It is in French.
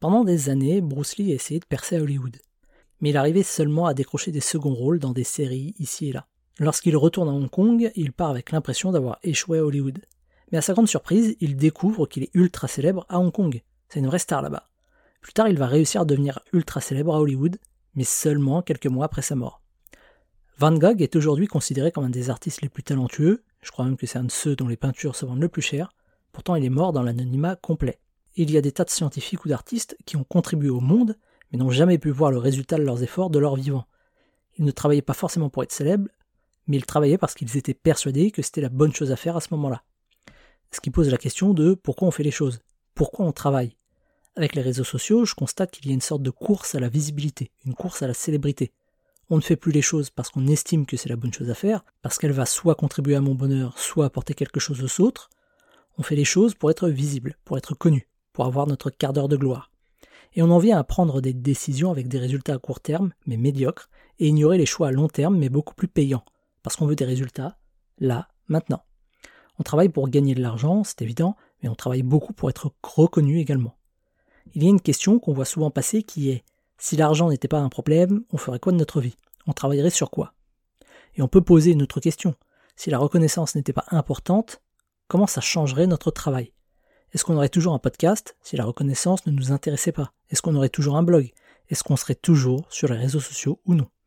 Pendant des années, Bruce Lee a essayé de percer à Hollywood. Mais il arrivait seulement à décrocher des seconds rôles dans des séries ici et là. Lorsqu'il retourne à Hong Kong, il part avec l'impression d'avoir échoué à Hollywood. Mais à sa grande surprise, il découvre qu'il est ultra célèbre à Hong Kong. C'est une vraie star là-bas. Plus tard, il va réussir à devenir ultra célèbre à Hollywood, mais seulement quelques mois après sa mort. Van Gogh est aujourd'hui considéré comme un des artistes les plus talentueux, je crois même que c'est un de ceux dont les peintures se vendent le plus cher, pourtant il est mort dans l'anonymat complet. Il y a des tas de scientifiques ou d'artistes qui ont contribué au monde, mais n'ont jamais pu voir le résultat de leurs efforts de leur vivant. Ils ne travaillaient pas forcément pour être célèbres, mais ils travaillaient parce qu'ils étaient persuadés que c'était la bonne chose à faire à ce moment-là. Ce qui pose la question de pourquoi on fait les choses, pourquoi on travaille. Avec les réseaux sociaux, je constate qu'il y a une sorte de course à la visibilité, une course à la célébrité. On ne fait plus les choses parce qu'on estime que c'est la bonne chose à faire, parce qu'elle va soit contribuer à mon bonheur, soit apporter quelque chose aux autres. On fait les choses pour être visible, pour être connu, avoir notre quart d'heure de gloire. Et on en vient à prendre des décisions avec des résultats à court terme, mais médiocres, et ignorer les choix à long terme, mais beaucoup plus payants, parce qu'on veut des résultats, là, maintenant. On travaille pour gagner de l'argent, c'est évident, mais on travaille beaucoup pour être reconnu également. Il y a une question qu'on voit souvent passer qui est si l'argent n'était pas un problème, on ferait quoi de notre vie? On travaillerait sur quoi? Et on peut poser une autre question. Si la reconnaissance n'était pas importante, comment ça changerait notre travail? Est-ce qu'on aurait toujours un podcast si la reconnaissance ne nous intéressait pas? Est-ce qu'on aurait toujours un blog? Est-ce qu'on serait toujours sur les réseaux sociaux ou non?